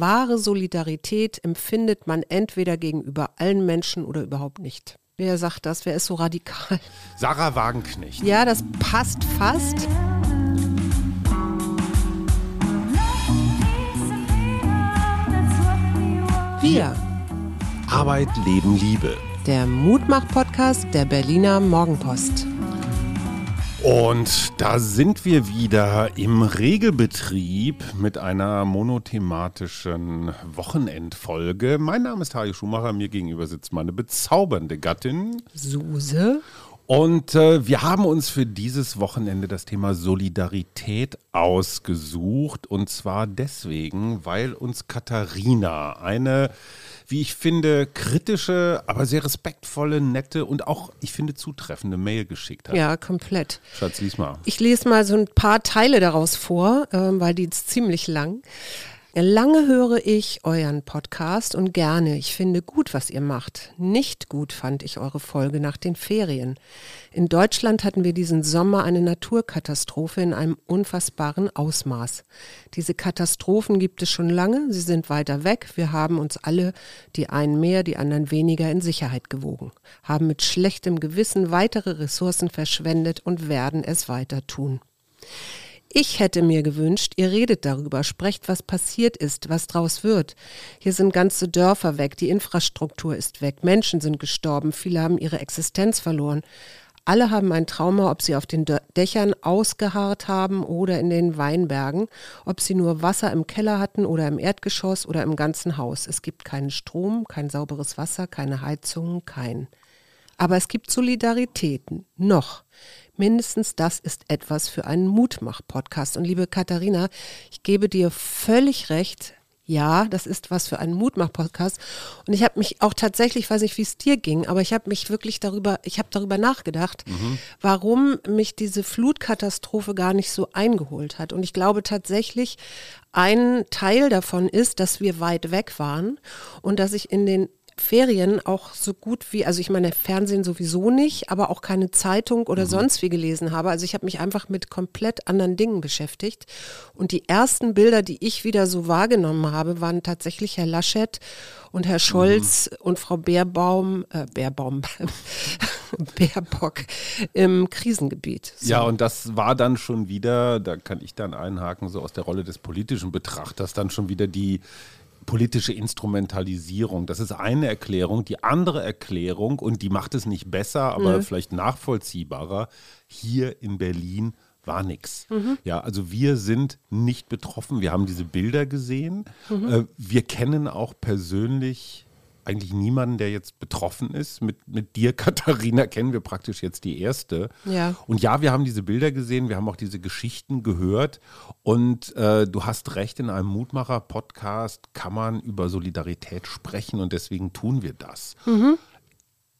wahre Solidarität empfindet man entweder gegenüber allen Menschen oder überhaupt nicht. Wer sagt das? Wer ist so radikal? Sarah Wagenknecht. Ja, das passt fast. Wir. Arbeit, Leben, Liebe. Der Mutmach-Podcast der Berliner Morgenpost. Und da sind wir wieder im Regelbetrieb mit einer monothematischen Wochenendfolge. Mein Name ist Harry Schumacher, mir gegenüber sitzt meine bezaubernde Gattin Suse. Und äh, wir haben uns für dieses Wochenende das Thema Solidarität ausgesucht. Und zwar deswegen, weil uns Katharina eine, wie ich finde, kritische, aber sehr respektvolle, nette und auch, ich finde, zutreffende Mail geschickt hat. Ja, komplett. Schatz, lies mal. Ich lese mal so ein paar Teile daraus vor, äh, weil die ist ziemlich lang. Lange höre ich euren Podcast und gerne. Ich finde gut, was ihr macht. Nicht gut fand ich eure Folge nach den Ferien. In Deutschland hatten wir diesen Sommer eine Naturkatastrophe in einem unfassbaren Ausmaß. Diese Katastrophen gibt es schon lange, sie sind weiter weg. Wir haben uns alle, die einen mehr, die anderen weniger, in Sicherheit gewogen, haben mit schlechtem Gewissen weitere Ressourcen verschwendet und werden es weiter tun. Ich hätte mir gewünscht, ihr redet darüber, sprecht, was passiert ist, was draus wird. Hier sind ganze Dörfer weg, die Infrastruktur ist weg, Menschen sind gestorben, viele haben ihre Existenz verloren. Alle haben ein Trauma, ob sie auf den Dächern ausgeharrt haben oder in den Weinbergen, ob sie nur Wasser im Keller hatten oder im Erdgeschoss oder im ganzen Haus. Es gibt keinen Strom, kein sauberes Wasser, keine Heizungen, kein. Aber es gibt Solidaritäten. Noch. Mindestens das ist etwas für einen Mutmach-Podcast. Und liebe Katharina, ich gebe dir völlig recht. Ja, das ist was für einen Mutmach-Podcast. Und ich habe mich auch tatsächlich, weiß nicht, wie es dir ging, aber ich habe mich wirklich darüber, ich habe darüber nachgedacht, mhm. warum mich diese Flutkatastrophe gar nicht so eingeholt hat. Und ich glaube tatsächlich, ein Teil davon ist, dass wir weit weg waren und dass ich in den Ferien auch so gut wie, also ich meine, Fernsehen sowieso nicht, aber auch keine Zeitung oder mhm. sonst wie gelesen habe. Also ich habe mich einfach mit komplett anderen Dingen beschäftigt. Und die ersten Bilder, die ich wieder so wahrgenommen habe, waren tatsächlich Herr Laschet und Herr Scholz mhm. und Frau Baerbaum, äh, Baerbaum, Baerbock im Krisengebiet. So. Ja, und das war dann schon wieder, da kann ich dann einhaken, so aus der Rolle des politischen Betrachters, dann schon wieder die politische Instrumentalisierung. Das ist eine Erklärung. Die andere Erklärung, und die macht es nicht besser, aber mhm. vielleicht nachvollziehbarer, hier in Berlin war nichts. Mhm. Ja, also wir sind nicht betroffen. Wir haben diese Bilder gesehen. Mhm. Äh, wir kennen auch persönlich eigentlich niemanden, der jetzt betroffen ist. Mit, mit dir, Katharina, kennen wir praktisch jetzt die erste. Ja. Und ja, wir haben diese Bilder gesehen, wir haben auch diese Geschichten gehört. Und äh, du hast recht, in einem Mutmacher-Podcast kann man über Solidarität sprechen und deswegen tun wir das. Mhm.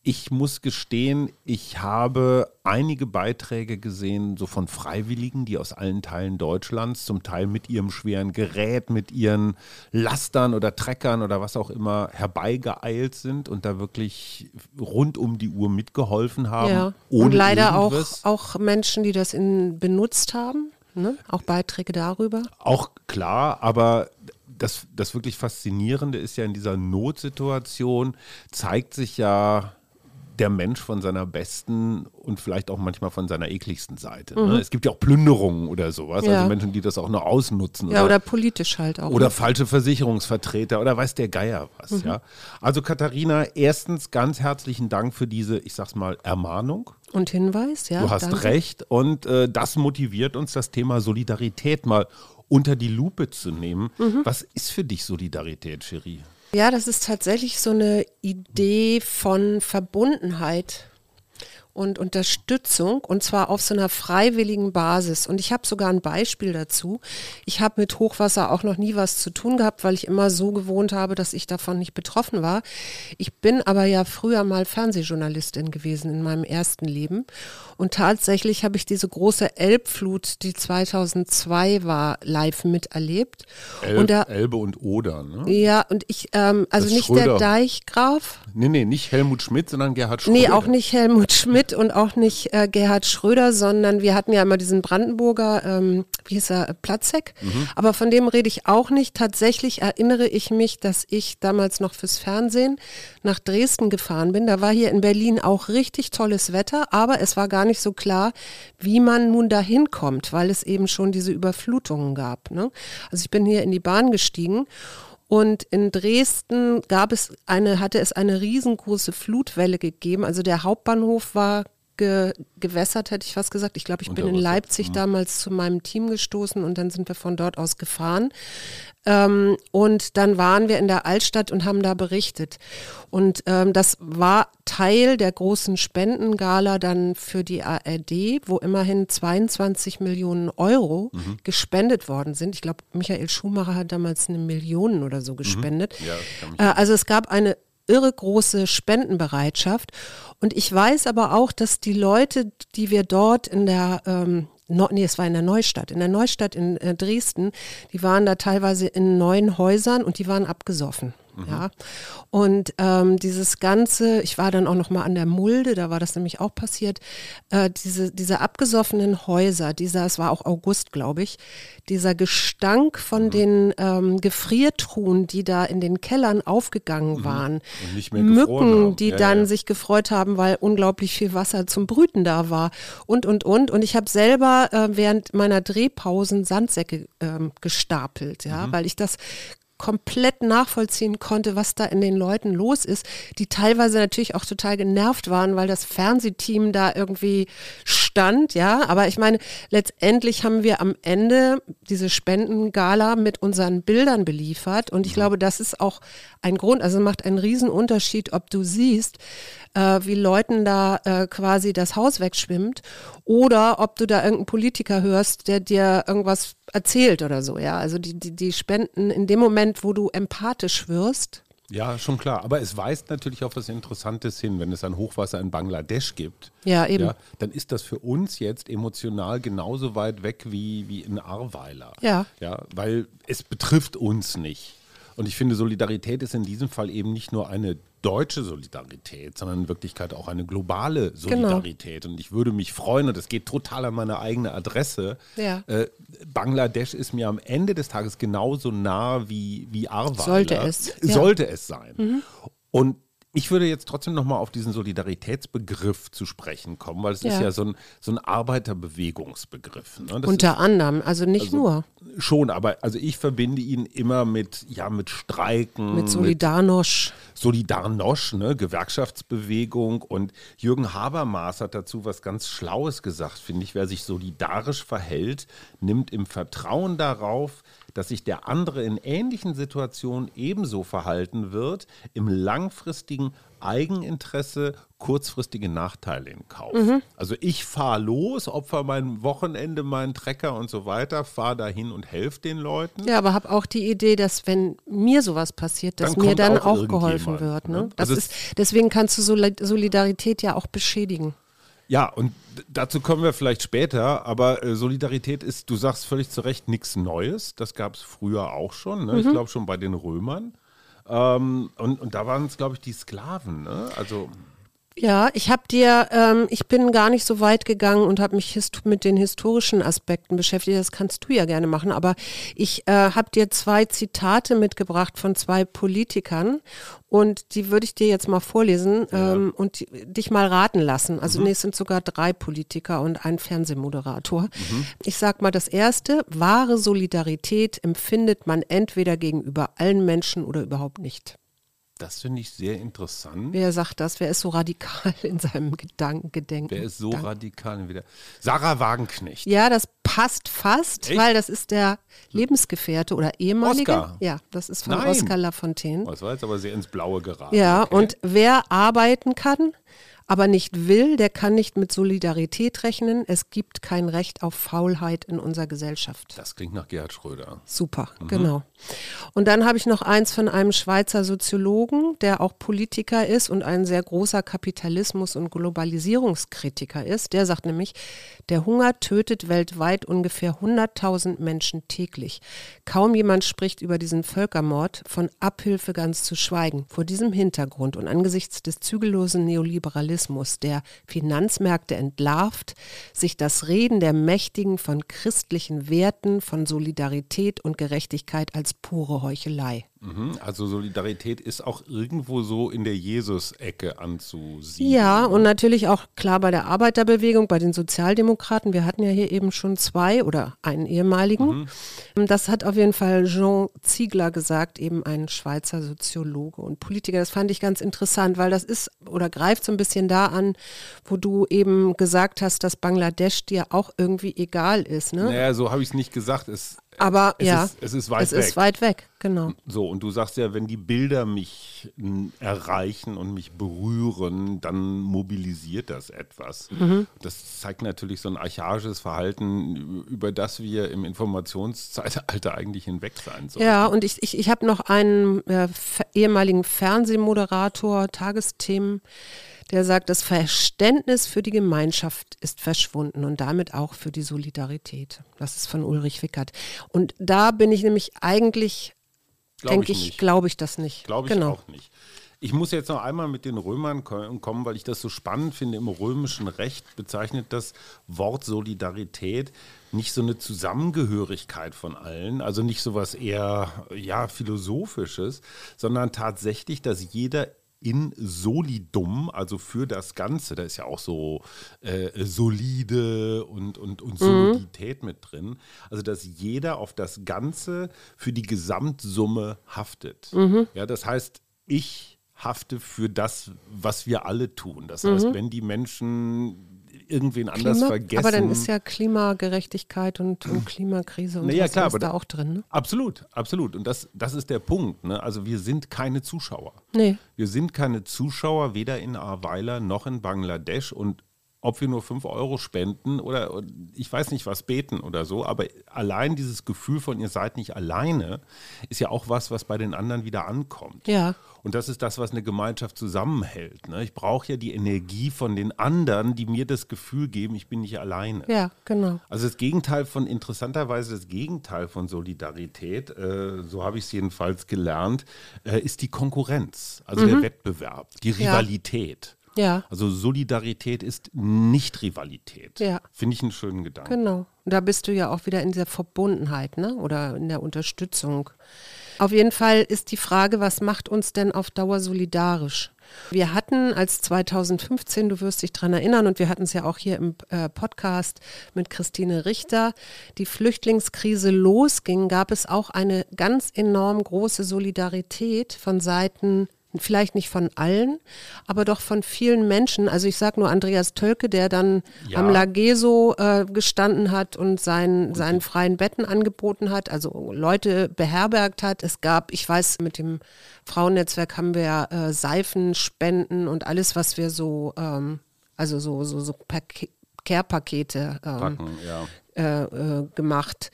Ich muss gestehen, ich habe einige Beiträge gesehen, so von Freiwilligen, die aus allen Teilen Deutschlands, zum Teil mit ihrem schweren Gerät, mit ihren Lastern oder Treckern oder was auch immer herbeigeeilt sind und da wirklich rund um die Uhr mitgeholfen haben. Ja. und leider auch, auch Menschen, die das in, benutzt haben. Ne? Auch Beiträge darüber. Auch klar, aber das, das wirklich Faszinierende ist ja in dieser Notsituation, zeigt sich ja der Mensch von seiner besten und vielleicht auch manchmal von seiner ekligsten Seite. Ne? Mhm. Ne? Es gibt ja auch Plünderungen oder sowas, also ja. also Menschen, die das auch nur ausnutzen. Ja, oder, oder politisch halt auch. Oder ne? falsche Versicherungsvertreter oder weiß der Geier was, mhm. ja. Also Katharina, erstens ganz herzlichen Dank für diese, ich sag's mal, Ermahnung. Und Hinweis, ja. Du hast danke. recht und äh, das motiviert uns, das Thema Solidarität mal unter die Lupe zu nehmen. Mhm. Was ist für dich Solidarität, Cherie? Ja, das ist tatsächlich so eine Idee von Verbundenheit und Unterstützung und zwar auf so einer freiwilligen Basis. Und ich habe sogar ein Beispiel dazu. Ich habe mit Hochwasser auch noch nie was zu tun gehabt, weil ich immer so gewohnt habe, dass ich davon nicht betroffen war. Ich bin aber ja früher mal Fernsehjournalistin gewesen in meinem ersten Leben. Und tatsächlich habe ich diese große Elbflut, die 2002 war, live miterlebt. Elb, und da, Elbe und Oder, ne? Ja, und ich, ähm, also nicht Schröder. der Deichgraf. Nee, nee, nicht Helmut Schmidt, sondern Gerhard Schröder. Nee, auch nicht Helmut Schmidt Schmidt und auch nicht äh, Gerhard Schröder, sondern wir hatten ja immer diesen Brandenburger, ähm, wie hieß er, Platzek. Mhm. Aber von dem rede ich auch nicht. Tatsächlich erinnere ich mich, dass ich damals noch fürs Fernsehen nach Dresden gefahren bin. Da war hier in Berlin auch richtig tolles Wetter, aber es war gar nicht so klar, wie man nun dahin kommt, weil es eben schon diese Überflutungen gab. Ne? Also ich bin hier in die Bahn gestiegen und in Dresden gab es eine, hatte es eine riesengroße Flutwelle gegeben. Also der Hauptbahnhof war ge, gewässert, hätte ich fast gesagt. Ich glaube, ich bin in Leipzig mhm. damals zu meinem Team gestoßen und dann sind wir von dort aus gefahren. Ähm, und dann waren wir in der Altstadt und haben da berichtet. Und ähm, das war Teil der großen Spendengala dann für die ARD, wo immerhin 22 Millionen Euro mhm. gespendet worden sind. Ich glaube, Michael Schumacher hat damals eine Million oder so gespendet. Mhm. Ja, äh, also es gab eine irre große Spendenbereitschaft. Und ich weiß aber auch, dass die Leute, die wir dort in der ähm, nee, es war in der Neustadt. In der Neustadt in äh, Dresden, die waren da teilweise in neuen Häusern und die waren abgesoffen. Mhm. Ja. Und ähm, dieses Ganze, ich war dann auch noch mal an der Mulde, da war das nämlich auch passiert, äh, diese, diese abgesoffenen Häuser, dieser, es war auch August, glaube ich, dieser Gestank von mhm. den ähm, Gefriertruhen, die da in den Kellern aufgegangen mhm. waren, Mücken, die ja, dann ja. sich gefreut haben, weil unglaublich viel Wasser zum Brüten da war und, und, und. Und ich habe selber äh, während meiner Drehpausen Sandsäcke ähm, gestapelt, ja, mhm. weil ich das komplett nachvollziehen konnte, was da in den Leuten los ist, die teilweise natürlich auch total genervt waren, weil das Fernsehteam da irgendwie stand, ja. Aber ich meine, letztendlich haben wir am Ende diese Spendengala mit unseren Bildern beliefert und ich mhm. glaube, das ist auch ein Grund, also macht einen riesen Unterschied, ob du siehst, äh, wie Leuten da äh, quasi das Haus wegschwimmt oder ob du da irgendeinen Politiker hörst, der dir irgendwas erzählt oder so, ja. Also die, die, die spenden in dem Moment, wo du empathisch wirst. Ja, schon klar. Aber es weist natürlich auf was Interessantes hin. Wenn es ein Hochwasser in Bangladesch gibt, ja, eben. Ja, dann ist das für uns jetzt emotional genauso weit weg wie, wie in Arweiler. Ja. ja. Weil es betrifft uns nicht. Und ich finde, Solidarität ist in diesem Fall eben nicht nur eine deutsche Solidarität, sondern in Wirklichkeit auch eine globale genau. Solidarität. Genau. Und ich würde mich freuen, und das geht total an meine eigene Adresse. Ja. Äh, Bangladesch ist mir am Ende des Tages genauso nah wie, wie Arweiler. Sollte es. Sollte ja. es sein. Mhm. Und ich würde jetzt trotzdem nochmal auf diesen Solidaritätsbegriff zu sprechen kommen, weil es ja. ist ja so ein, so ein Arbeiterbewegungsbegriff. Ne? Unter ist, anderem, also nicht also nur. Schon, aber also ich verbinde ihn immer mit, ja, mit Streiken. Mit Solidarność. Mit Solidarność, ne? Gewerkschaftsbewegung. Und Jürgen Habermas hat dazu was ganz Schlaues gesagt, finde ich. Wer sich solidarisch verhält, nimmt im Vertrauen darauf, dass sich der andere in ähnlichen Situationen ebenso verhalten wird, im langfristigen Eigeninteresse kurzfristige Nachteile in Kauf. Mhm. Also ich fahre los, opfer mein Wochenende, meinen Trecker und so weiter, fahre dahin und helfe den Leuten. Ja, aber habe auch die Idee, dass wenn mir sowas passiert, dass dann mir dann auch, auch geholfen wird. Ne? ne? Das also ist, deswegen kannst du Solidarität ja auch beschädigen. Ja, und dazu kommen wir vielleicht später, aber äh, Solidarität ist, du sagst völlig zu Recht, nichts Neues. Das gab es früher auch schon. Ne? Mhm. Ich glaube schon bei den Römern. Ähm, und, und da waren es, glaube ich, die Sklaven. Ne? Also. Ja, ich habe dir, ähm, ich bin gar nicht so weit gegangen und habe mich mit den historischen Aspekten beschäftigt. Das kannst du ja gerne machen. Aber ich äh, habe dir zwei Zitate mitgebracht von zwei Politikern und die würde ich dir jetzt mal vorlesen ja. ähm, und dich mal raten lassen. Also mhm. nee, es sind sogar drei Politiker und ein Fernsehmoderator. Mhm. Ich sag mal das erste, wahre Solidarität empfindet man entweder gegenüber allen Menschen oder überhaupt nicht. Das finde ich sehr interessant. Wer sagt das? Wer ist so radikal in seinem Gedanken, Gedenken? Wer ist so Gedanken? radikal wieder? Sarah Wagenknecht. Ja, das passt fast, Echt? weil das ist der Lebensgefährte oder ehemalige. Oscar. Ja, das ist von Nein. Oskar Lafontaine. Oh, das war jetzt aber sehr ins Blaue geraten. Ja, okay. und wer arbeiten kann, aber nicht will, der kann nicht mit Solidarität rechnen. Es gibt kein Recht auf Faulheit in unserer Gesellschaft. Das klingt nach Gerhard Schröder. Super, mhm. genau. Und dann habe ich noch eins von einem Schweizer Soziologen, der auch Politiker ist und ein sehr großer Kapitalismus- und Globalisierungskritiker ist. Der sagt nämlich, der Hunger tötet weltweit ungefähr 100.000 Menschen täglich. Kaum jemand spricht über diesen Völkermord, von Abhilfe ganz zu schweigen. Vor diesem Hintergrund und angesichts des zügellosen Neoliberalismus Kapitalismus, der Finanzmärkte entlarvt, sich das Reden der Mächtigen von christlichen Werten, von Solidarität und Gerechtigkeit als pure Heuchelei. Mhm, also Solidarität ist auch irgendwo so in der Jesus-Ecke anzusiedeln. Ja, und natürlich auch klar bei der Arbeiterbewegung, bei den Sozialdemokraten. Wir hatten ja hier eben schon zwei oder einen ehemaligen. Mhm. Das hat auf jeden Fall Jean Ziegler gesagt, eben ein Schweizer Soziologe und Politiker. Das fand ich ganz interessant, weil das ist oder greift so ein bisschen da an, wo du eben gesagt hast, dass Bangladesch dir auch irgendwie egal ist. Ne? Naja, so habe ich es nicht gesagt. Es, Aber es ja, ist, es ist weit es weg. ist weit weg, genau. So, und du sagst ja, wenn die Bilder mich erreichen und mich berühren, dann mobilisiert das etwas. Mhm. Das zeigt natürlich so ein archaisches Verhalten, über das wir im Informationszeitalter eigentlich hinweg sein sollten. Ja, und ich, ich, ich habe noch einen äh, ehemaligen Fernsehmoderator, Tagesthemen, der sagt, das Verständnis für die Gemeinschaft ist verschwunden und damit auch für die Solidarität. Das ist von Ulrich Wickert. Und da bin ich nämlich eigentlich, denke ich ich, glaube ich das nicht. Glaube ich genau. auch nicht. Ich muss jetzt noch einmal mit den Römern ko- kommen, weil ich das so spannend finde. Im römischen Recht bezeichnet das Wort Solidarität nicht so eine Zusammengehörigkeit von allen, also nicht so was eher ja, philosophisches, sondern tatsächlich, dass jeder in solidum, also für das Ganze, da ist ja auch so äh, solide und, und, und Solidität mit drin, also dass jeder auf das Ganze für die Gesamtsumme haftet. Ja, das heißt, ich hafte für das, was wir alle tun. Das heißt, wenn die Menschen irgendwen anders Klima, vergessen. aber dann ist ja Klimagerechtigkeit und, und Klimakrise und Naja, sowas klar, aber da auch drin. Ne? Absolut, absolut. Und das, das ist der Punkt. Ne? Also wir sind keine Zuschauer. Nee. Wir sind keine Zuschauer, weder in Aweiler noch in Bangladesch. Und ob wir nur 5 Euro spenden oder ich weiß nicht was beten oder so, aber allein dieses Gefühl von ihr seid nicht alleine, ist ja auch was, was bei den anderen wieder ankommt. Ja. Und das ist das, was eine Gemeinschaft zusammenhält. Ne? Ich brauche ja die Energie von den anderen, die mir das Gefühl geben, ich bin nicht alleine. Ja, genau. Also das Gegenteil von, interessanterweise das Gegenteil von Solidarität, äh, so habe ich es jedenfalls gelernt, äh, ist die Konkurrenz, also der Wettbewerb, die Mhm. Ja. Ja. Also Solidarität ist nicht Rivalität. Ja. Finde ich einen schönen Gedanken. Genau. Und da bist du ja auch wieder in dieser Verbundenheit, ne? Oder in der Unterstützung. Auf jeden Fall ist die Frage, was macht uns denn auf Dauer solidarisch? Wir hatten als 2015, du wirst dich dran erinnern, und wir hatten es ja auch hier im äh, Podcast mit Christine Richter, die Flüchtlingskrise losging, gab es auch eine ganz enorm große Solidarität von Seiten vielleicht nicht von allen, aber doch von vielen Menschen. Also ich sage nur Andreas Tölke, der dann Ja. am Lageso äh, gestanden hat und sein, seinen freien Betten angeboten hat, also Leute beherbergt hat. Es gab, ich weiß, mit dem Frauennetzwerk haben wir äh, Seifenspenden und alles, was wir so, ähm, also so, so, so Pake- Care-Pakete ähm, Packen, ja. Äh, äh, gemacht.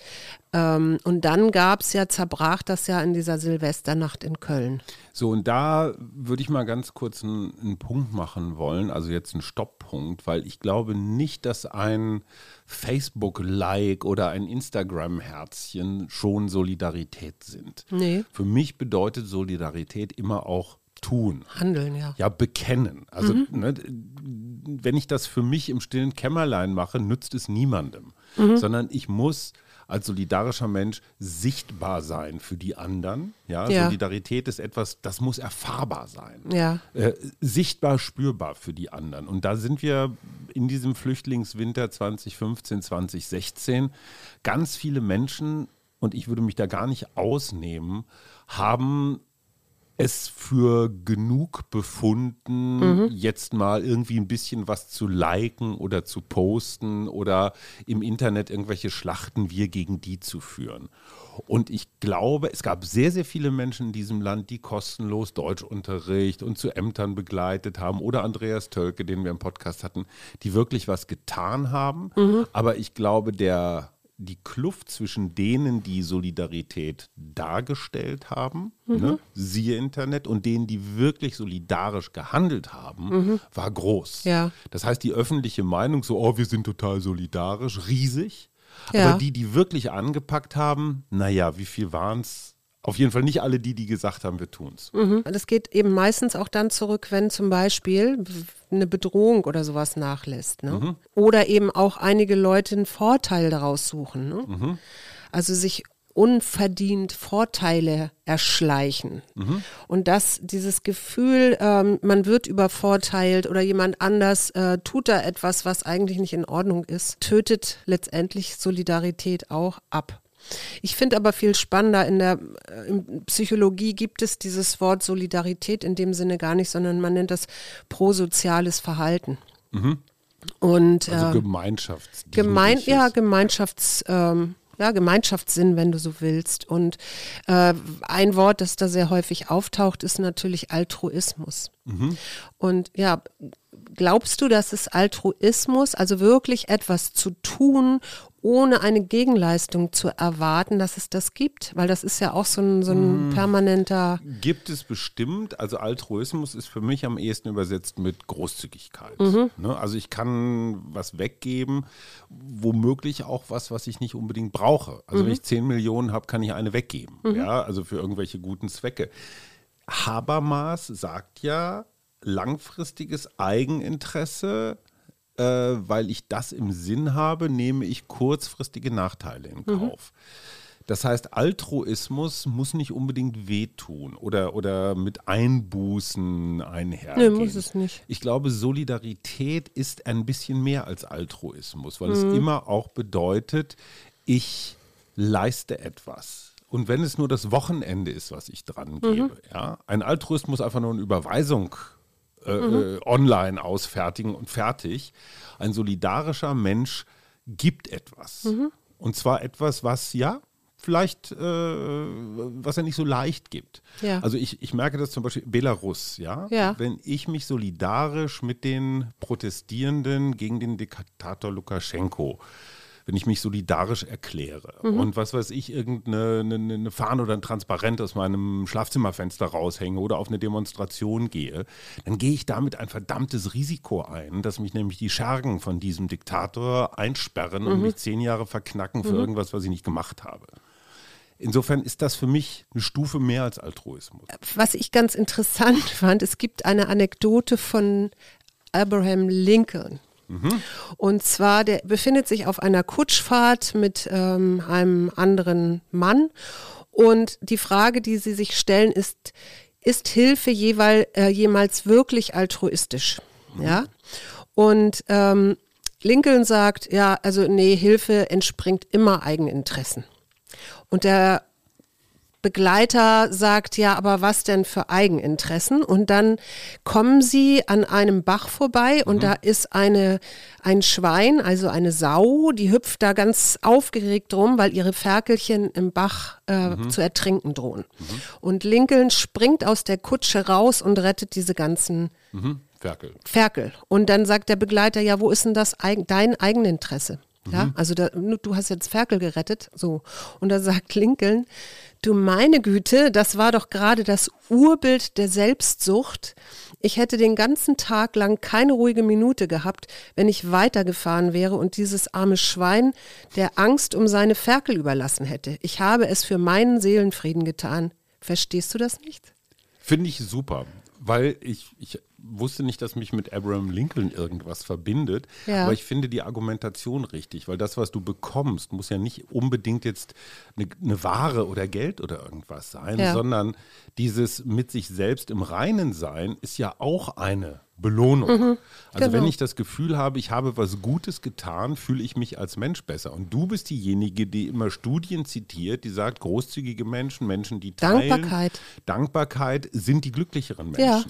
Ähm, und dann gab es ja, zerbrach das ja in dieser Silvesternacht in Köln. So, und da würde ich mal ganz kurz einen, einen Punkt machen wollen, also jetzt einen Stopppunkt, weil ich glaube nicht, dass ein Facebook-Like oder ein Instagram-Herzchen schon Solidarität sind. Nee. Für mich bedeutet Solidarität immer auch tun. Handeln, ja. Ja, bekennen. Also, ne, wenn ich das für mich im stillen Kämmerlein mache, nützt es niemandem. Sondern ich muss als solidarischer Mensch sichtbar sein für die anderen. Ja, Ja. Solidarität ist etwas, das muss erfahrbar sein. Ja. Äh, sichtbar, spürbar für die anderen. Und da sind wir in diesem Flüchtlingswinter 2015, 2016. Ganz viele Menschen, und ich würde mich da gar nicht ausnehmen, haben es für genug befunden, jetzt mal irgendwie ein bisschen was zu liken oder zu posten oder im Internet irgendwelche Schlachten wir gegen die zu führen. Und ich glaube, es gab sehr, sehr viele Menschen in diesem Land, die kostenlos Deutschunterricht und zu Ämtern begleitet haben oder Andreas Tölke, den wir im Podcast hatten, die wirklich was getan haben. Aber ich glaube, der die Kluft zwischen denen, die Solidarität dargestellt haben, ne, siehe Internet, und denen, die wirklich solidarisch gehandelt haben, war groß. Ja. Das heißt, die öffentliche Meinung, so, oh, wir sind total solidarisch, riesig. Ja. Aber die, die wirklich angepackt haben, naja, wie viel waren es Auf jeden Fall nicht alle die, die gesagt haben, wir tun's. Mhm. Das geht eben meistens auch dann zurück, wenn zum Beispiel eine Bedrohung oder sowas nachlässt. Ne? Mhm. Oder eben auch einige Leute einen Vorteil daraus suchen. Ne? Mhm. Also sich unverdient Vorteile erschleichen. Mhm. Und dass dieses Gefühl, ähm, man wird übervorteilt oder jemand anders äh, tut da etwas, was eigentlich nicht in Ordnung ist, tötet letztendlich Solidarität auch ab. Ich finde aber viel spannender, in der äh, in Psychologie gibt es dieses Wort Solidarität in dem Sinne gar nicht, sondern man nennt das prosoziales Verhalten. Mhm. Und, also äh, Gemeinschafts. Gemein, ja, Gemeinschafts. Ähm, ja, Gemeinschaftssinn, wenn du so willst. Und äh, ein Wort, das da sehr häufig auftaucht, ist natürlich Altruismus. Mhm. Und ja, glaubst du, dass es Altruismus, also wirklich etwas zu tun, ohne eine Gegenleistung zu erwarten, dass es das gibt? Weil das ist ja auch so ein, so ein mm. permanenter. Gibt es bestimmt. Also Altruismus ist für mich am ehesten übersetzt mit Großzügigkeit. Mhm. Ne? Also ich kann was weggeben, womöglich auch was, was ich nicht unbedingt brauche. Also mhm. wenn ich 10 Millionen habe, kann ich eine weggeben. Mhm. Ja, also für irgendwelche guten Zwecke. Habermas sagt ja, langfristiges Eigeninteresse äh, weil ich das im Sinn habe, nehme ich kurzfristige Nachteile in mhm. Kauf. Mhm. Das heißt, Altruismus muss nicht unbedingt wehtun oder, oder mit Einbußen einhergehen. Nee, muss es nicht. Ich glaube, Solidarität ist ein bisschen mehr als Altruismus, weil mhm. es immer auch bedeutet, ich leiste etwas. Und wenn es nur das Wochenende ist, was ich dran gebe, mhm. ja, ein Altruismus einfach nur eine Überweisung äh, mhm. online ausfertigen und fertig. Ein solidarischer Mensch gibt etwas. Mhm. Und zwar etwas, was ja vielleicht, äh, was er nicht so leicht gibt. Ja. Also ich, ich merke das zum Beispiel Belarus, ja? ja. Wenn ich mich solidarisch mit den Protestierenden gegen den Diktator Lukaschenko wenn ich mich solidarisch erkläre mhm. und was weiß ich, irgendeine eine, eine Fahne oder ein Transparent aus meinem Schlafzimmerfenster raushänge oder auf eine Demonstration gehe, dann gehe ich damit ein verdammtes Risiko ein, dass mich nämlich die Schergen von diesem Diktator einsperren mhm. und mich zehn Jahre verknacken für mhm. irgendwas, was ich nicht gemacht habe. Insofern ist das für mich eine Stufe mehr als Altruismus. Was ich ganz interessant fand, es gibt eine Anekdote von Abraham Lincoln. Und zwar, der befindet sich auf einer Kutschfahrt mit ähm, einem anderen Mann. Und die Frage, die sie sich stellen, ist, ist Hilfe jeweil, äh, jemals wirklich altruistisch? Mhm. Ja. Und ähm, Lincoln sagt, ja, also nee, Hilfe entspringt immer Eigeninteressen. Und der Begleiter sagt, ja, aber was denn für Eigeninteressen? Und dann kommen sie an einem Bach vorbei und mhm. da ist eine, ein Schwein, also eine Sau, die hüpft da ganz aufgeregt rum, weil ihre Ferkelchen im Bach äh, mhm. zu ertrinken drohen. Mhm. Und Lincoln springt aus der Kutsche raus und rettet diese ganzen mhm. Ferkel. Ferkel. Und dann sagt der Begleiter, ja, wo ist denn das dein Eigeninteresse? Ja, mhm. also da, du hast jetzt Ferkel gerettet, so. Und da sagt Lincoln, Du meine Güte, das war doch gerade das Urbild der Selbstsucht. Ich hätte den ganzen Tag lang keine ruhige Minute gehabt, wenn ich weitergefahren wäre und dieses arme Schwein der Angst um seine Ferkel überlassen hätte. Ich habe es für meinen Seelenfrieden getan. Verstehst du das nicht? Finde ich super, weil ich, ich wusste nicht, dass mich mit Abraham Lincoln irgendwas verbindet. Ja. Aber ich finde die Argumentation richtig, weil das, was du bekommst, muss ja nicht unbedingt jetzt eine, eine Ware oder Geld oder irgendwas sein, ja. sondern dieses mit sich selbst im Reinen sein ist ja auch eine Belohnung. Mhm, also genau. wenn ich das Gefühl habe, ich habe was Gutes getan, fühle ich mich als Mensch besser. Und du bist diejenige, die immer Studien zitiert, die sagt, großzügige Menschen, Menschen, die teilen, Dankbarkeit, Dankbarkeit sind die glücklicheren Menschen. Ja.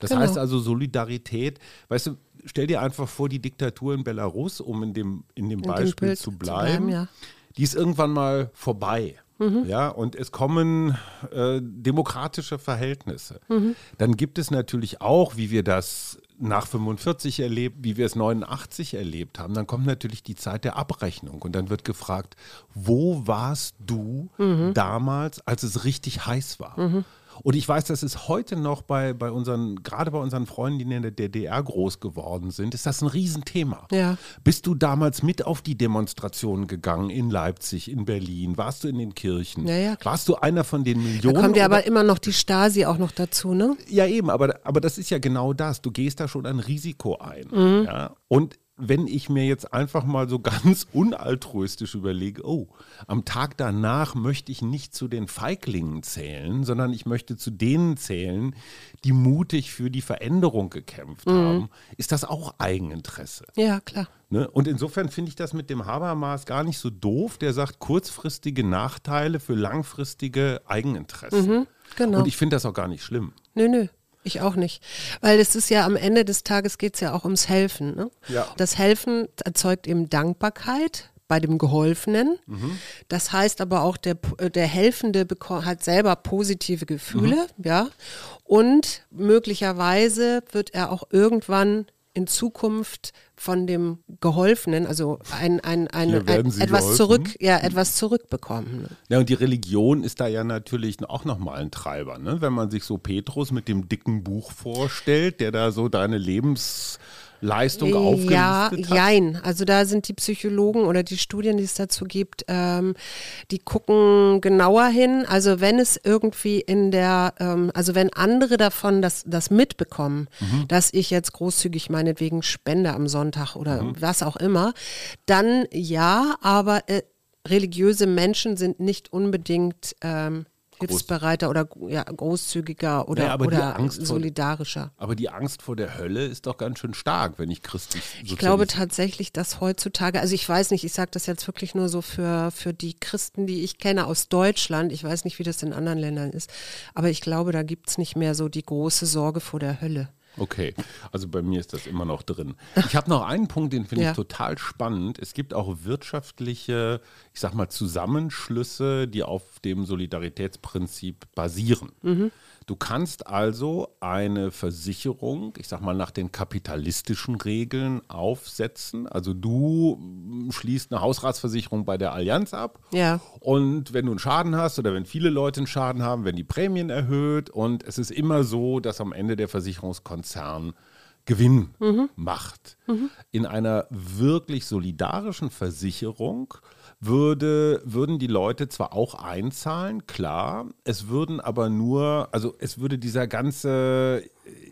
Das genau. heißt also Solidarität, weißt du, stell dir einfach vor, die Diktatur in Belarus, um in dem, in dem in Beispiel zu bleiben, zu bleiben ja. die ist irgendwann mal vorbei. Mhm. Ja, und es kommen äh, demokratische Verhältnisse. Mhm. Dann gibt es natürlich auch, wie wir das nach 45 erlebt, wie wir es 89 erlebt haben, dann kommt natürlich die Zeit der Abrechnung und dann wird gefragt, wo warst du mhm. damals, als es richtig heiß war? Mhm. Und ich weiß, dass es heute noch bei, bei unseren, gerade bei unseren Freunden, die in der DDR groß geworden sind, ist das ein Riesenthema. Ja. Bist du damals mit auf die Demonstrationen gegangen in Leipzig, in Berlin? Warst du in den Kirchen? Ja, ja. Warst du einer von den Millionen? Da kommt ja aber immer noch die Stasi auch noch dazu, ne? ja, eben, aber, aber das ist ja genau das. Du gehst da schon ein Risiko ein. Mhm. Ja? Und wenn ich mir jetzt einfach mal so ganz unaltruistisch überlege, oh, am Tag danach möchte ich nicht zu den Feiglingen zählen, sondern ich möchte zu denen zählen, die mutig für die Veränderung gekämpft Mhm. haben, ist das auch Eigeninteresse. Ja, klar. Ne? Und insofern finde ich das mit dem Habermas gar nicht so doof. Der sagt kurzfristige Nachteile für langfristige Eigeninteressen. genau. Und ich finde das auch gar nicht schlimm. Nö, nö. Ich auch nicht. Weil es ist ja am Ende des Tages geht es ja auch ums Helfen. Ne? Ja. Das Helfen erzeugt eben Dankbarkeit bei dem Geholfenen. Das heißt aber auch, der, der Helfende hat selber positive Gefühle, ja. Und möglicherweise wird er auch irgendwann in Zukunft von dem Geholfenen, also ein, ein, ein, Hier ein, etwas geholfen. zurück, ja, etwas zurückbekommen. Ne? Ja, und die Religion ist da ja natürlich auch nochmal ein Treiber. Ne? Wenn man sich so Petrus mit dem dicken Buch vorstellt, der da so deine Lebensleistung aufgelistet Ja, hat. jein. Also da sind die Psychologen oder die Studien, die es dazu gibt, ähm, die gucken genauer hin. Also wenn es irgendwie in der, ähm, also wenn andere davon das, das mitbekommen, Mhm. dass ich jetzt großzügig meinetwegen spende am Sonntag oder Mhm. was auch immer, dann ja, aber äh, religiöse Menschen sind nicht unbedingt ähm, hilfsbereiter oder ja, großzügiger oder, Naja, oder Angst vor- solidarischer. Aber die Angst vor der Hölle ist doch ganz schön stark, wenn ich christlich Ich glaube tatsächlich, dass heutzutage, also ich weiß nicht, ich sage das jetzt wirklich nur so für, für die Christen, die ich kenne aus Deutschland, ich weiß nicht, wie das in anderen Ländern ist, aber ich glaube, da gibt es nicht mehr so die große Sorge vor der Hölle. Okay, also bei mir ist das immer noch drin. Ich habe noch einen Punkt, den finde Ja. ich total spannend. Es gibt auch wirtschaftliche, ich sag mal, Zusammenschlüsse, die auf dem Solidaritätsprinzip basieren. Du kannst also eine Versicherung, ich sag mal, nach den kapitalistischen Regeln aufsetzen. Also du mm, schließt eine Hausratsversicherung bei der Allianz ab. Ja. Und wenn du einen Schaden hast oder wenn viele Leute einen Schaden haben, werden die Prämien erhöht. Und es ist immer so, dass am Ende der Versicherungskonzern Gewinn macht. In einer wirklich solidarischen Versicherung würde, würden die Leute zwar auch einzahlen, klar, es würden aber nur, also es würde dieser ganze,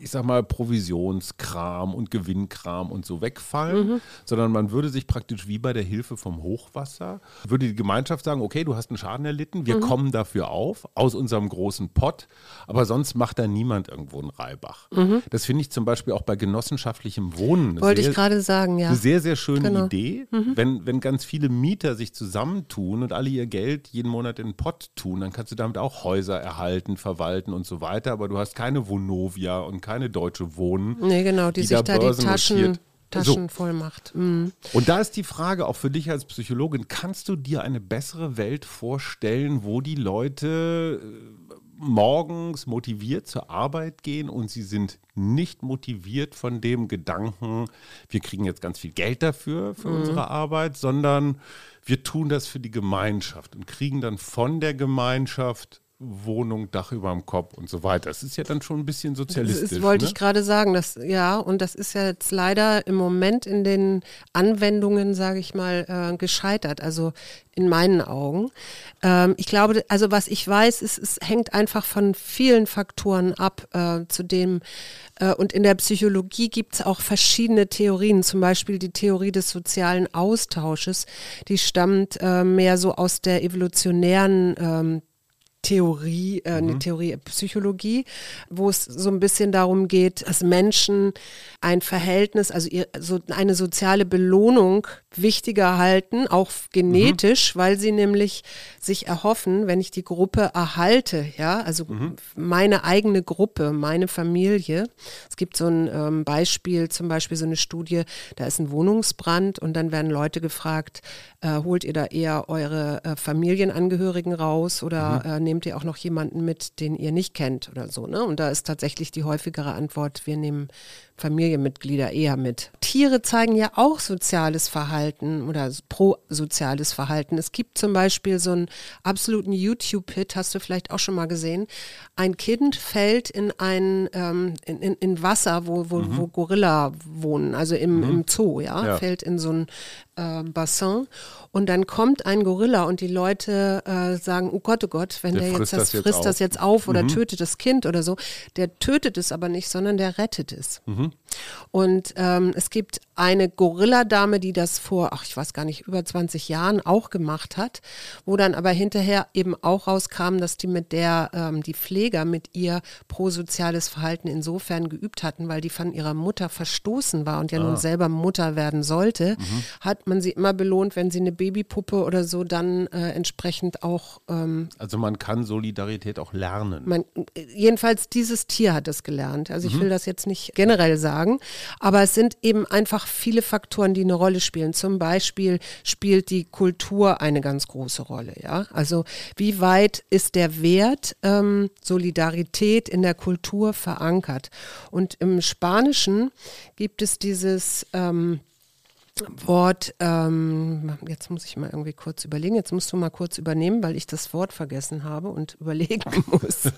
ich sag mal, Provisionskram und Gewinnkram und so wegfallen, sondern man würde sich praktisch wie bei der Hilfe vom Hochwasser, würde die Gemeinschaft sagen, okay, du hast einen Schaden erlitten, wir kommen dafür auf, aus unserem großen Pott, aber sonst macht da niemand irgendwo einen Reibach. Das finde ich zum Beispiel auch bei genossenschaftlichem Wohnen eine Wollte sehr, ich gerade sagen, ja. eine sehr, sehr schöne Genau. Idee, wenn, wenn ganz viele Mieter sich zusammentun und alle ihr Geld jeden Monat in den Pott tun, dann kannst du damit auch Häuser erhalten, verwalten und so weiter, aber du hast keine Vonovia und keine Deutsche Wohnen. Nee, genau, die, die sich da da die Taschen, Taschen voll macht. Mhm. Und da ist die Frage auch für dich als Psychologin, kannst du dir eine bessere Welt vorstellen, wo die Leute äh, morgens motiviert zur Arbeit gehen und sie sind nicht motiviert von dem Gedanken, wir kriegen jetzt ganz viel Geld dafür, für unsere Arbeit, sondern wir tun das für die Gemeinschaft und kriegen dann von der Gemeinschaft Wohnung, Dach über dem Kopf und so weiter. Das ist ja dann schon ein bisschen Das sozialistisch. ist, wollte ne? ich gerade sagen, das, ja, und das ist ja jetzt leider im Moment in den Anwendungen, sage ich mal, äh, gescheitert, also in meinen Augen. Ähm, ich glaube, also was ich weiß, ist, es hängt einfach von vielen Faktoren ab, äh, zu dem, äh, und in der Psychologie gibt es auch verschiedene Theorien, zum Beispiel die Theorie des sozialen Austausches, die stammt äh, mehr so aus der evolutionären ähm, Theorie, äh, eine Theorie, Psychologie, wo es so ein bisschen darum geht, dass Menschen ein Verhältnis, also ihr, so eine soziale Belohnung wichtiger halten, auch genetisch, weil sie nämlich sich erhoffen, wenn ich die Gruppe erhalte, ja, also meine eigene Gruppe, meine Familie. Es gibt so ein ähm, Beispiel, zum Beispiel so eine Studie, da ist ein Wohnungsbrand und dann werden Leute gefragt, Äh, holt ihr da eher eure äh, Familienangehörigen raus oder Mhm. äh, nehmt ihr auch noch jemanden mit, den ihr nicht kennt oder so? Ne? Und da ist tatsächlich die häufigere Antwort, wir nehmen Familienmitglieder eher mit. Tiere zeigen ja auch soziales Verhalten oder prosoziales Verhalten. Es gibt zum Beispiel so einen absoluten YouTube-Hit, hast du vielleicht auch schon mal gesehen. Ein Kind fällt in ein ähm, in, in, in Wasser, wo, wo, wo Gorilla wohnen, also im, im Zoo, ja, Ja. fällt in so ein äh, Bassin und dann kommt ein Gorilla und die Leute äh, sagen, oh Gott, oh Gott, wenn Der der, jetzt frisst das das jetzt frisst auf. das jetzt auf oder tötet das Kind oder so. Der tötet es aber nicht, sondern der rettet es. Und ähm, es gibt eine Gorilladame, die das vor, ach ich weiß gar nicht, über 20 Jahren auch gemacht hat, wo dann aber hinterher eben auch rauskam, dass die mit der, ähm, die Pfleger mit ihr prosoziales Verhalten insofern geübt hatten, weil die von ihrer Mutter verstoßen war und ja nun selber Mutter werden sollte, hat man sie immer belohnt, wenn sie eine Babypuppe oder so dann äh, entsprechend auch ähm, Also man kann Solidarität auch lernen. man, jedenfalls dieses Tier hat es gelernt. Also ich will das jetzt nicht generell sagen, aber es sind eben einfach viele Faktoren, die eine Rolle spielen. Zum Beispiel spielt die Kultur eine ganz große Rolle. Ja, also wie weit ist der Wert ähm, Solidarität in der Kultur verankert? Und im Spanischen gibt es dieses ähm, Wort, ähm, jetzt muss ich mal irgendwie kurz überlegen, jetzt musst du mal kurz übernehmen, weil ich das Wort vergessen habe und überlegen muss.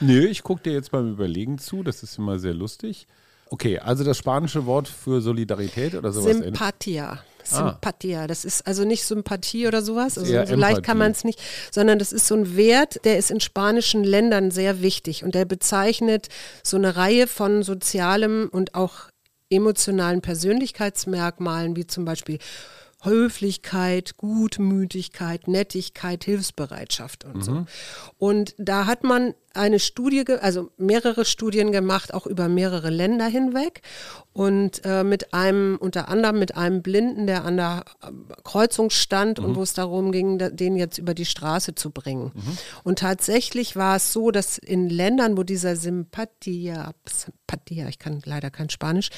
Nö, ich gucke dir jetzt beim Überlegen zu, das ist immer sehr lustig. Okay, also das spanische Wort für Solidarität oder sowas. Sympathia. Sympathia. Das ist also nicht Sympathie oder sowas. Also so leicht kann man es nicht, sondern das ist so ein Wert, der ist in spanischen Ländern sehr wichtig und der bezeichnet so eine Reihe von sozialem und auch emotionalen Persönlichkeitsmerkmalen, wie zum Beispiel Höflichkeit, Gutmütigkeit, Nettigkeit, Hilfsbereitschaft und so. Und da hat man eine Studie, also mehrere Studien gemacht, auch über mehrere Länder hinweg und äh, mit einem, unter anderem mit einem Blinden, der an der äh, Kreuzung stand und wo es darum ging, den jetzt über die Straße zu bringen. Und tatsächlich war es so, dass in Ländern, wo dieser Sympathia, Sympathia, ich kann leider kein Spanisch,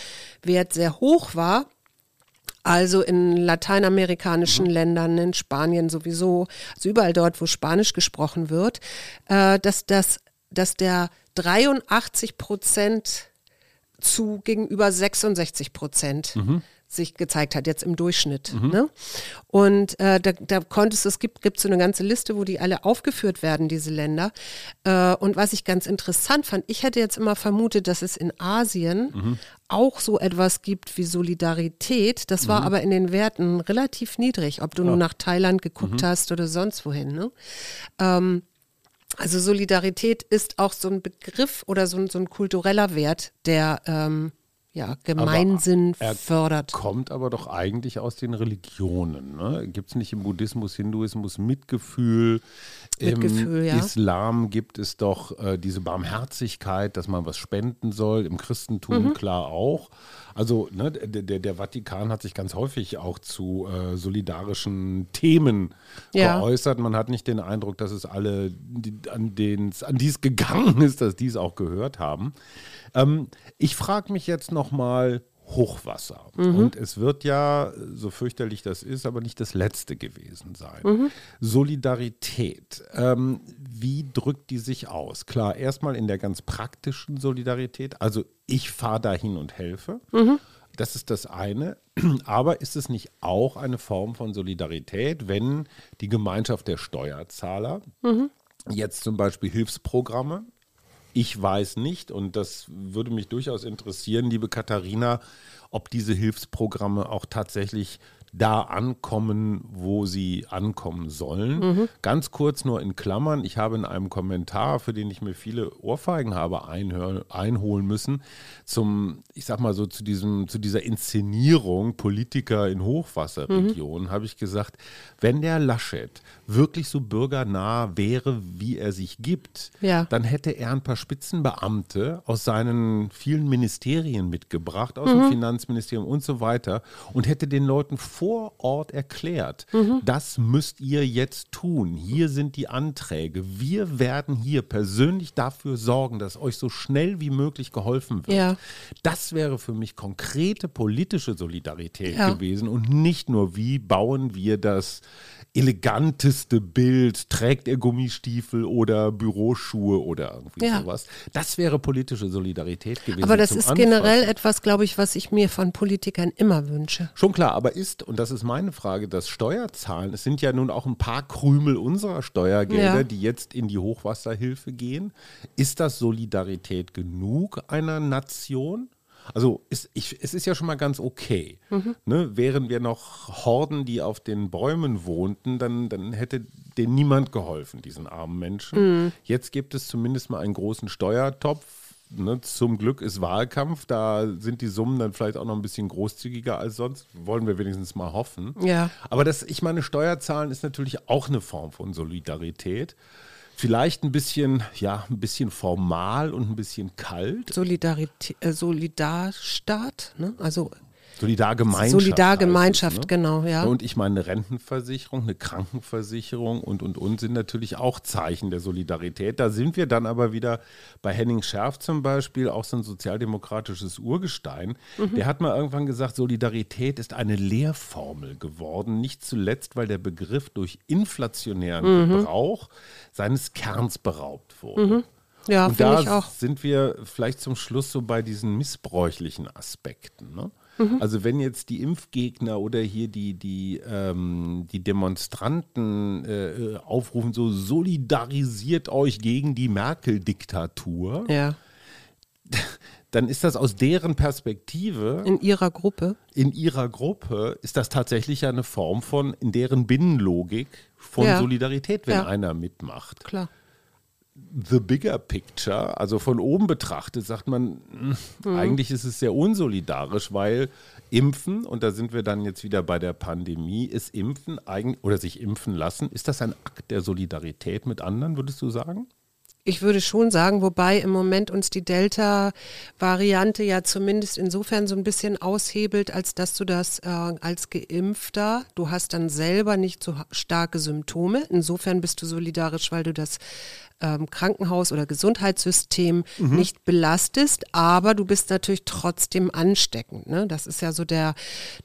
Wert sehr hoch war, also in lateinamerikanischen Ländern, in Spanien sowieso, also überall dort, wo Spanisch gesprochen wird, äh, dass, das, dass der 83 Prozent zu gegenüber 66 Prozent sich gezeigt hat, jetzt im Durchschnitt. Ne? Und äh, da, da konntest es gibt, gibt so eine ganze Liste, wo die alle aufgeführt werden, diese Länder. Äh, und was ich ganz interessant fand, ich hätte jetzt immer vermutet, dass es in Asien auch so etwas gibt wie Solidarität. Das war aber in den Werten relativ niedrig, ob du nur nach Thailand geguckt hast oder sonst wohin. Ne? Ähm, also Solidarität ist auch so ein Begriff oder so ein, so ein kultureller Wert, der ähm, ja, Gemeinsinn er fördert. Kommt aber doch eigentlich aus den Religionen. Ne? Gibt es nicht im Buddhismus, Hinduismus Mitgefühl? Mitgefühl, Im ja. Islam gibt es doch äh, diese Barmherzigkeit, dass man was spenden soll. Im Christentum Mhm. klar auch. Also ne, der, der, der Vatikan hat sich ganz häufig auch zu äh, solidarischen Themen Ja. geäußert. Man hat nicht den Eindruck, dass es alle, die, an, den's, an die es gegangen ist, dass die es auch gehört haben. Ähm, ich frage mich jetzt nochmal Hochwasser. Und es wird ja, so fürchterlich das ist, aber nicht das letzte gewesen sein. Solidarität, ähm, wie drückt die sich aus? Klar, erstmal in der ganz praktischen Solidarität, also ich fahre dahin und helfe. Das ist das eine. Aber ist es nicht auch eine Form von Solidarität, wenn die Gemeinschaft der Steuerzahler jetzt zum Beispiel Hilfsprogramme ich weiß nicht, und das würde mich durchaus interessieren, liebe Katharina, ob diese Hilfsprogramme auch tatsächlich da ankommen, wo sie ankommen sollen. Ganz kurz nur in Klammern, ich habe in einem Kommentar, für den ich mir viele Ohrfeigen habe einholen müssen, zum, ich sag mal so, zu, diesem, zu dieser Inszenierung Politiker in Hochwasserregionen, habe ich gesagt, wenn der Laschet wirklich so bürgernah wäre, wie er sich gibt, Ja. dann hätte er ein paar Spitzenbeamte aus seinen vielen Ministerien mitgebracht, aus dem Finanzministerium und so weiter und hätte den Leuten vor Ort erklärt, mhm. das müsst ihr jetzt tun. Hier sind die Anträge. Wir werden hier persönlich dafür sorgen, dass euch so schnell wie möglich geholfen wird. Ja. Das wäre für mich konkrete politische Solidarität ja. gewesen und nicht nur, wie bauen wir das eleganteste Bild, trägt er Gummistiefel oder Büroschuhe oder irgendwie ja. sowas. Das wäre politische Solidarität gewesen. Aber das ist Anfassen. generell etwas, glaube ich, was ich mir von Politikern immer wünsche. Schon klar, aber ist, und das ist meine Frage, das Steuerzahlen, es sind ja nun auch ein paar Krümel unserer Steuergelder, ja. die jetzt in die Hochwasserhilfe gehen. Ist das Solidarität genug einer Nation? Also ist, ich, es ist ja schon mal ganz okay. Mhm. Ne? Wären wir noch Horden, die auf den Bäumen wohnten, dann, dann hätte denen niemand geholfen, diesen armen Menschen. Mhm. Jetzt gibt es zumindest mal einen großen Steuertopf. Ne? Zum Glück ist Wahlkampf, da sind die Summen dann vielleicht auch noch ein bisschen großzügiger als sonst. Wollen wir wenigstens mal hoffen. Ja. Aber das, ich meine, Steuerzahlen ist natürlich auch eine Form von Solidarität vielleicht ein bisschen, ja, ein bisschen formal und ein bisschen kalt. Solidarität, äh, Solidarstaat, ne? Also Solidargemeinschaft. Solidargemeinschaft, es, ne? genau, ja. Und ich meine, eine Rentenversicherung, eine Krankenversicherung und, und, und sind natürlich auch Zeichen der Solidarität. Da sind wir dann aber wieder bei Henning Schärf zum Beispiel, auch so ein sozialdemokratisches Urgestein. Mhm. Der hat mal irgendwann gesagt, Solidarität ist eine Lehrformel geworden, nicht zuletzt, weil der Begriff durch inflationären mhm. Gebrauch seines Kerns beraubt wurde. Mhm. Ja, und da sind wir vielleicht zum Schluss so bei diesen missbräuchlichen Aspekten. Ne? Mhm. Also wenn jetzt die Impfgegner oder hier die, die, ähm, die Demonstranten äh, aufrufen, so solidarisiert euch gegen die Merkel-Diktatur, ja. dann ist das aus deren Perspektive. In ihrer Gruppe. In ihrer Gruppe ist das tatsächlich eine Form von, in deren Binnenlogik von ja. Solidarität, wenn ja. einer mitmacht. Klar the bigger picture, also von oben betrachtet, sagt man, hm, mhm. eigentlich ist es sehr unsolidarisch, weil Impfen, und da sind wir dann jetzt wieder bei der Pandemie, ist Impfen eigentlich, oder sich impfen lassen, ist das ein Akt der Solidarität mit anderen, würdest du sagen? Ich würde schon sagen, wobei im Moment uns die Delta-Variante ja zumindest insofern so ein bisschen aushebelt, als dass du das äh, als Geimpfter, du hast dann selber nicht so starke Symptome. Insofern bist du solidarisch, weil du das ähm, Krankenhaus- oder Gesundheitssystem mhm. nicht belastest, aber du bist natürlich trotzdem ansteckend. Ne? Das ist ja so der,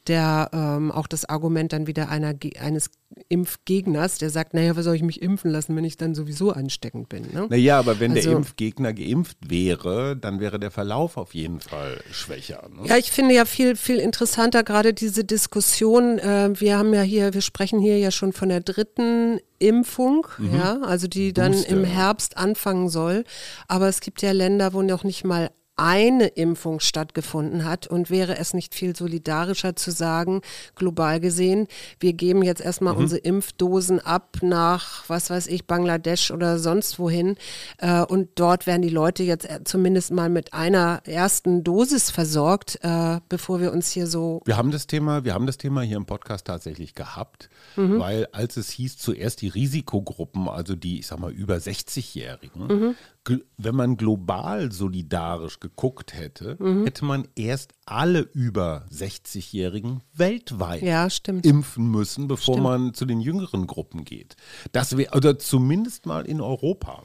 der ähm, auch das Argument dann wieder einer, eines Impfgegners, der sagt, naja, was soll ich mich impfen lassen, wenn ich dann sowieso ansteckend bin. Ne? Naja, aber wenn also, der Impfgegner geimpft wäre, dann wäre der Verlauf auf jeden Fall schwächer. Ne? Ja, ich finde ja viel, viel interessanter gerade diese Diskussion. Äh, wir haben ja hier, wir sprechen hier ja schon von der dritten Impfung, mhm. ja, also die dann Booster. im Herbst anfangen soll. Aber es gibt ja Länder, wo noch nicht mal eine Impfung stattgefunden hat und wäre es nicht viel solidarischer zu sagen, global gesehen, wir geben jetzt erstmal mhm. unsere Impfdosen ab nach, was weiß ich, Bangladesch oder sonst wohin äh, und dort werden die Leute jetzt äh, zumindest mal mit einer ersten Dosis versorgt, äh, bevor wir uns hier so... Wir haben das Thema, wir haben das Thema hier im Podcast tatsächlich gehabt, mhm. weil als es hieß zuerst die Risikogruppen, also die, ich sag mal, über 60-Jährigen, mhm wenn man global solidarisch geguckt hätte, mhm. hätte man erst alle über 60-Jährigen weltweit ja, impfen müssen, bevor stimmt. man zu den jüngeren Gruppen geht. Das wäre, oder zumindest mal in Europa.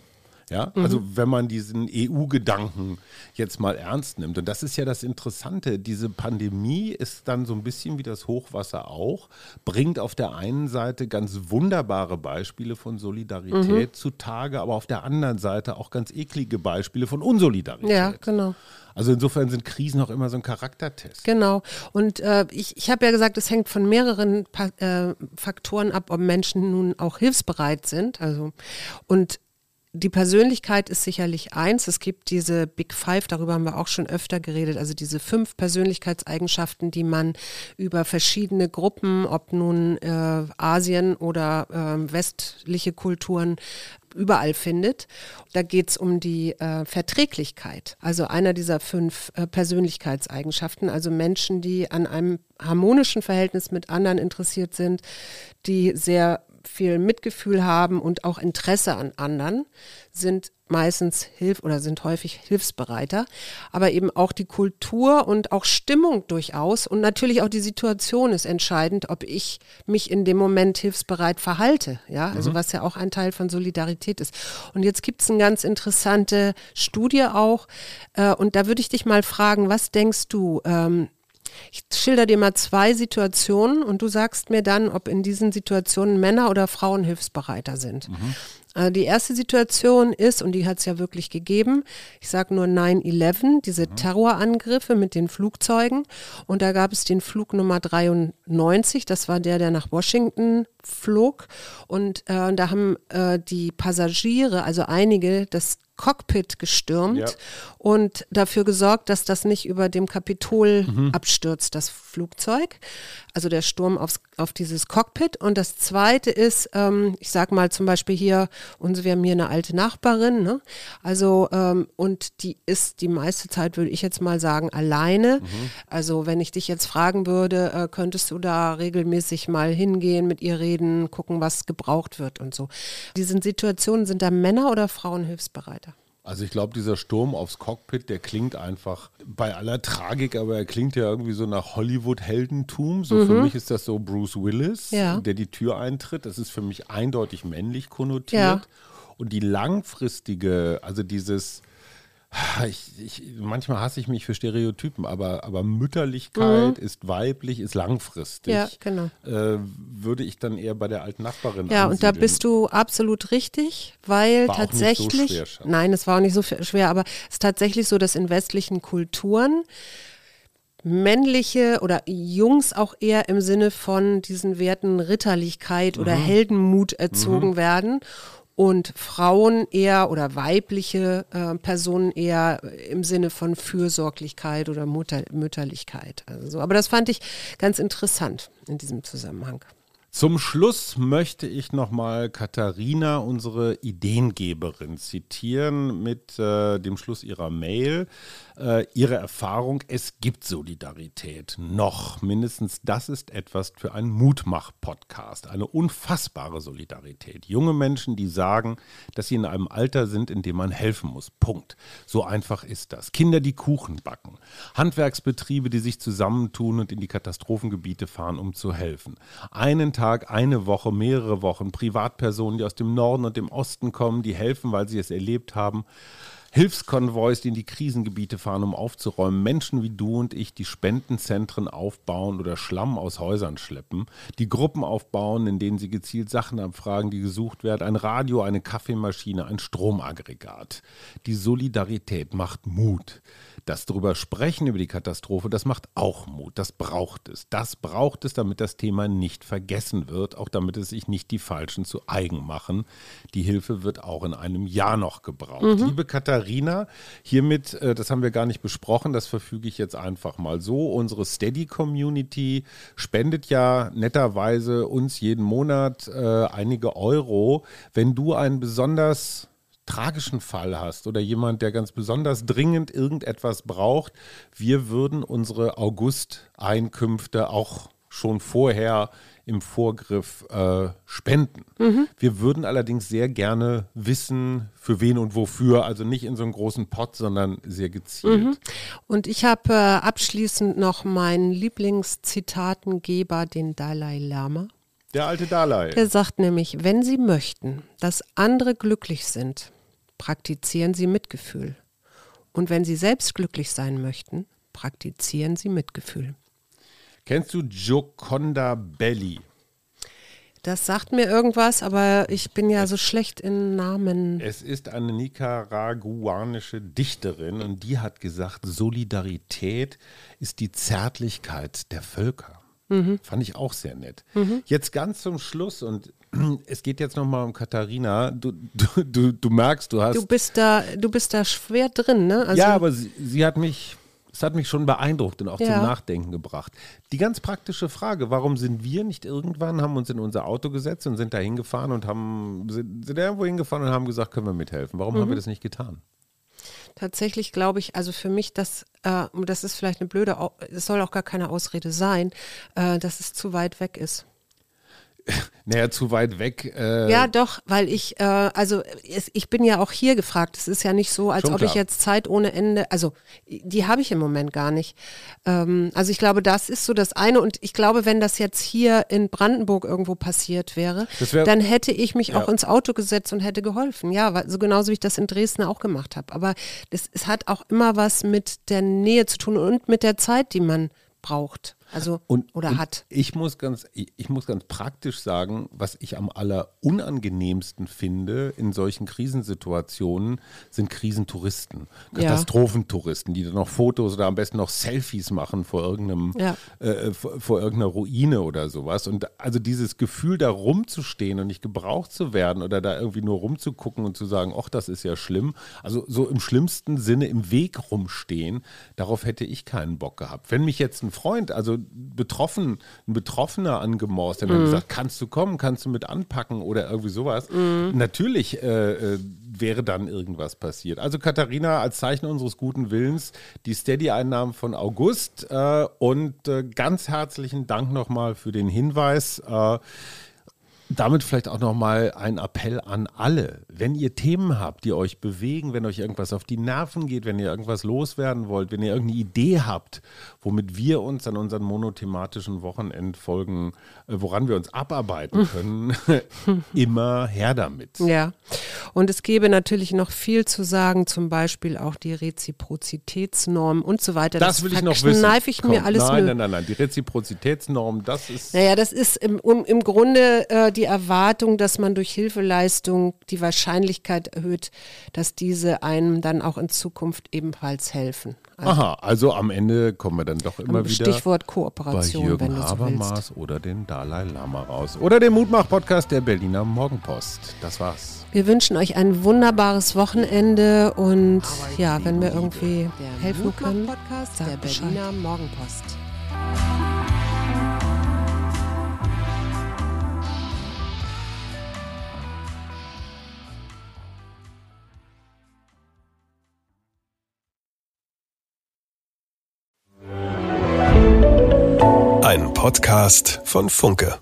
Ja, mhm. also wenn man diesen EU-Gedanken jetzt mal ernst nimmt. Und das ist ja das Interessante. Diese Pandemie ist dann so ein bisschen wie das Hochwasser auch, bringt auf der einen Seite ganz wunderbare Beispiele von Solidarität mhm. zutage, aber auf der anderen Seite auch ganz eklige Beispiele von Unsolidarität. Ja, genau. Also insofern sind Krisen auch immer so ein Charaktertest. Genau. Und äh, ich, ich habe ja gesagt, es hängt von mehreren pa äh, Faktoren ab, ob Menschen nun auch hilfsbereit sind. Also und die Persönlichkeit ist sicherlich eins. Es gibt diese Big Five, darüber haben wir auch schon öfter geredet, also diese fünf Persönlichkeitseigenschaften, die man über verschiedene Gruppen, ob nun äh, Asien oder äh, westliche Kulturen, überall findet. Da geht es um die äh, Verträglichkeit. Also einer dieser fünf äh, Persönlichkeitseigenschaften, also Menschen, die an einem harmonischen Verhältnis mit anderen interessiert sind, die sehr viel Mitgefühl haben und auch Interesse an anderen, sind meistens hilf oder sind häufig hilfsbereiter, aber eben auch die Kultur und auch Stimmung durchaus und natürlich auch die Situation ist entscheidend, ob ich mich in dem Moment hilfsbereit verhalte, ja, also mhm. was ja auch ein Teil von Solidarität ist. Und jetzt gibt es eine ganz interessante Studie auch äh, und da würde ich dich mal fragen, was denkst du, ähm, ich schilder dir mal zwei Situationen und du sagst mir dann, ob in diesen Situationen Männer oder Frauen hilfsbereiter sind. Mhm. Also die erste Situation ist, und die hat es ja wirklich gegeben, ich sage nur 9-11, diese mhm. Terrorangriffe mit den Flugzeugen. Und da gab es den Flug Nummer 93, das war der, der nach Washington flog. Und äh, da haben äh, die Passagiere, also einige, das Cockpit gestürmt ja. und dafür gesorgt, dass das nicht über dem Kapitol mhm. abstürzt, das Flugzeug. Also der Sturm aufs, auf dieses Cockpit. Und das Zweite ist, ähm, ich sage mal zum Beispiel hier, und wir haben hier eine alte Nachbarin, ne? also ähm, und die ist die meiste Zeit, würde ich jetzt mal sagen, alleine. Mhm. Also wenn ich dich jetzt fragen würde, äh, könntest du da regelmäßig mal hingehen, mit ihr reden, gucken, was gebraucht wird und so. Diese Situationen, sind da Männer oder Frauen hilfsbereit? Also ich glaube, dieser Sturm aufs Cockpit, der klingt einfach bei aller Tragik, aber er klingt ja irgendwie so nach Hollywood-Heldentum. So mhm. für mich ist das so Bruce Willis, ja. der die Tür eintritt. Das ist für mich eindeutig männlich konnotiert. Ja. Und die langfristige, also dieses ich, ich, manchmal hasse ich mich für Stereotypen, aber, aber Mütterlichkeit mhm. ist weiblich, ist langfristig. Ja, genau. Äh, würde ich dann eher bei der alten Nachbarin Ja, ansiedeln. und da bist du absolut richtig, weil war tatsächlich. So schwer, nein, es war auch nicht so schwer, aber es ist tatsächlich so, dass in westlichen Kulturen männliche oder Jungs auch eher im Sinne von diesen Werten Ritterlichkeit mhm. oder Heldenmut erzogen mhm. werden und Frauen eher oder weibliche äh, Personen eher im Sinne von Fürsorglichkeit oder Mutter, Mütterlichkeit. Also, aber das fand ich ganz interessant in diesem Zusammenhang. Zum Schluss möchte ich nochmal Katharina, unsere Ideengeberin, zitieren mit äh, dem Schluss ihrer Mail. Äh, ihre Erfahrung, es gibt Solidarität noch. Mindestens das ist etwas für einen Mutmach-Podcast. Eine unfassbare Solidarität. Junge Menschen, die sagen, dass sie in einem Alter sind, in dem man helfen muss. Punkt. So einfach ist das. Kinder, die Kuchen backen. Handwerksbetriebe, die sich zusammentun und in die Katastrophengebiete fahren, um zu helfen. Einen Tag, eine Woche, mehrere Wochen. Privatpersonen, die aus dem Norden und dem Osten kommen, die helfen, weil sie es erlebt haben. Hilfskonvois, die in die Krisengebiete fahren, um aufzuräumen. Menschen wie du und ich, die Spendenzentren aufbauen oder Schlamm aus Häusern schleppen. Die Gruppen aufbauen, in denen sie gezielt Sachen abfragen, die gesucht werden. Ein Radio, eine Kaffeemaschine, ein Stromaggregat. Die Solidarität macht Mut. Das darüber sprechen, über die Katastrophe, das macht auch Mut. Das braucht es. Das braucht es, damit das Thema nicht vergessen wird, auch damit es sich nicht die Falschen zu eigen machen. Die Hilfe wird auch in einem Jahr noch gebraucht. Mhm. Liebe Katharina, hiermit, äh, das haben wir gar nicht besprochen, das verfüge ich jetzt einfach mal so. Unsere Steady-Community spendet ja netterweise uns jeden Monat äh, einige Euro. Wenn du ein besonders tragischen Fall hast oder jemand, der ganz besonders dringend irgendetwas braucht, wir würden unsere August-Einkünfte auch schon vorher im Vorgriff äh, spenden. Mhm. Wir würden allerdings sehr gerne wissen, für wen und wofür, also nicht in so einem großen Pott, sondern sehr gezielt. Mhm. Und ich habe äh, abschließend noch meinen Lieblingszitatengeber, den Dalai Lama. Der alte Dalai. Der sagt nämlich, wenn Sie möchten, dass andere glücklich sind, praktizieren Sie Mitgefühl. Und wenn Sie selbst glücklich sein möchten, praktizieren Sie Mitgefühl. Kennst du Gioconda Belli? Das sagt mir irgendwas, aber ich bin ja so schlecht in Namen. Es ist eine nicaraguanische Dichterin und die hat gesagt, Solidarität ist die Zärtlichkeit der Völker. Mhm. Fand ich auch sehr nett. Mhm. Jetzt ganz zum Schluss und es geht jetzt nochmal um Katharina. Du, du, du, du, merkst, du hast. Du bist da, du bist da schwer drin, ne? Also ja, aber sie, sie hat mich. Es hat mich schon beeindruckt und auch ja. zum Nachdenken gebracht. Die ganz praktische Frage, warum sind wir nicht irgendwann, haben uns in unser Auto gesetzt und sind da hingefahren und haben, sind, sind irgendwo hingefahren und haben gesagt, können wir mithelfen. Warum mhm. haben wir das nicht getan? Tatsächlich glaube ich, also für mich, dass, äh, das ist vielleicht eine blöde, es soll auch gar keine Ausrede sein, äh, dass es zu weit weg ist. naja, zu weit weg. Äh ja, doch, weil ich, äh, also es, ich bin ja auch hier gefragt. Es ist ja nicht so, als Schon ob klar. ich jetzt Zeit ohne Ende, also die habe ich im Moment gar nicht. Ähm, also ich glaube, das ist so das eine. Und ich glaube, wenn das jetzt hier in Brandenburg irgendwo passiert wäre, wär- dann hätte ich mich auch Ja. ins Auto gesetzt und hätte geholfen. Ja, weil, so genauso wie ich das in Dresden auch gemacht habe. Aber das, es hat auch immer was mit der Nähe zu tun und mit der Zeit, die man braucht. Also Und, oder und hat. Ich muss ganz, ich, ich muss ganz praktisch sagen, was ich am allerunangenehmsten finde in solchen Krisensituationen, sind Krisentouristen. Katastrophentouristen, die dann noch Fotos oder am besten noch Selfies machen vor irgendeinem, Ja. äh, vor, vor irgendeiner Ruine oder sowas. Und also dieses Gefühl, da rumzustehen und nicht gebraucht zu werden oder da irgendwie nur rumzugucken und zu sagen, ach, das ist ja schlimm. Also so im schlimmsten Sinne im Weg rumstehen, darauf hätte ich keinen Bock gehabt. Wenn mich jetzt ein Freund, also betroffen, ein Betroffener angemorst, der mir gesagt, kannst du kommen, kannst du mit anpacken oder irgendwie sowas, natürlich äh, äh, wäre dann irgendwas passiert. Also Katharina, als Zeichen unseres guten Willens, die Steady-Einnahmen von August äh, und äh, ganz herzlichen Dank nochmal für den Hinweis. Damit vielleicht auch nochmal ein Appell an alle. Wenn ihr Themen habt, die euch bewegen, wenn euch irgendwas auf die Nerven geht, wenn ihr irgendwas loswerden wollt, wenn ihr irgendeine Idee habt, womit wir uns an unseren monothematischen Wochenendfolgen, äh, woran wir uns abarbeiten können, immer her damit. Ja, und es gäbe natürlich noch viel zu sagen, zum Beispiel auch die Reziprozitätsnorm und so weiter. Das, will ich noch wissen. verkneife ich mir Komm, alles Nein, nein, nein, nein. Die Reziprozitätsnorm, das ist. Naja, das ist im, um, im Grunde äh, die Erwartung, dass man durch Hilfeleistung die Wahrscheinlichkeit erhöht, dass diese einem dann auch in Zukunft ebenfalls helfen. Also Aha, also am Ende kommen wir dann doch immer wieder. Stichwort bei Kooperation, wenn Jürgen so willst. Habermas oder den Dalai Lama raus. Oder den Mutmach-Podcast der Berliner Morgenpost. Das war's. Wir wünschen euch ein wunderbares Wochenende und ja, wenn wir irgendwie Der helfen können, Podcast sagt der Bescheid. Berliner Morgenpost. Podcast von Funke.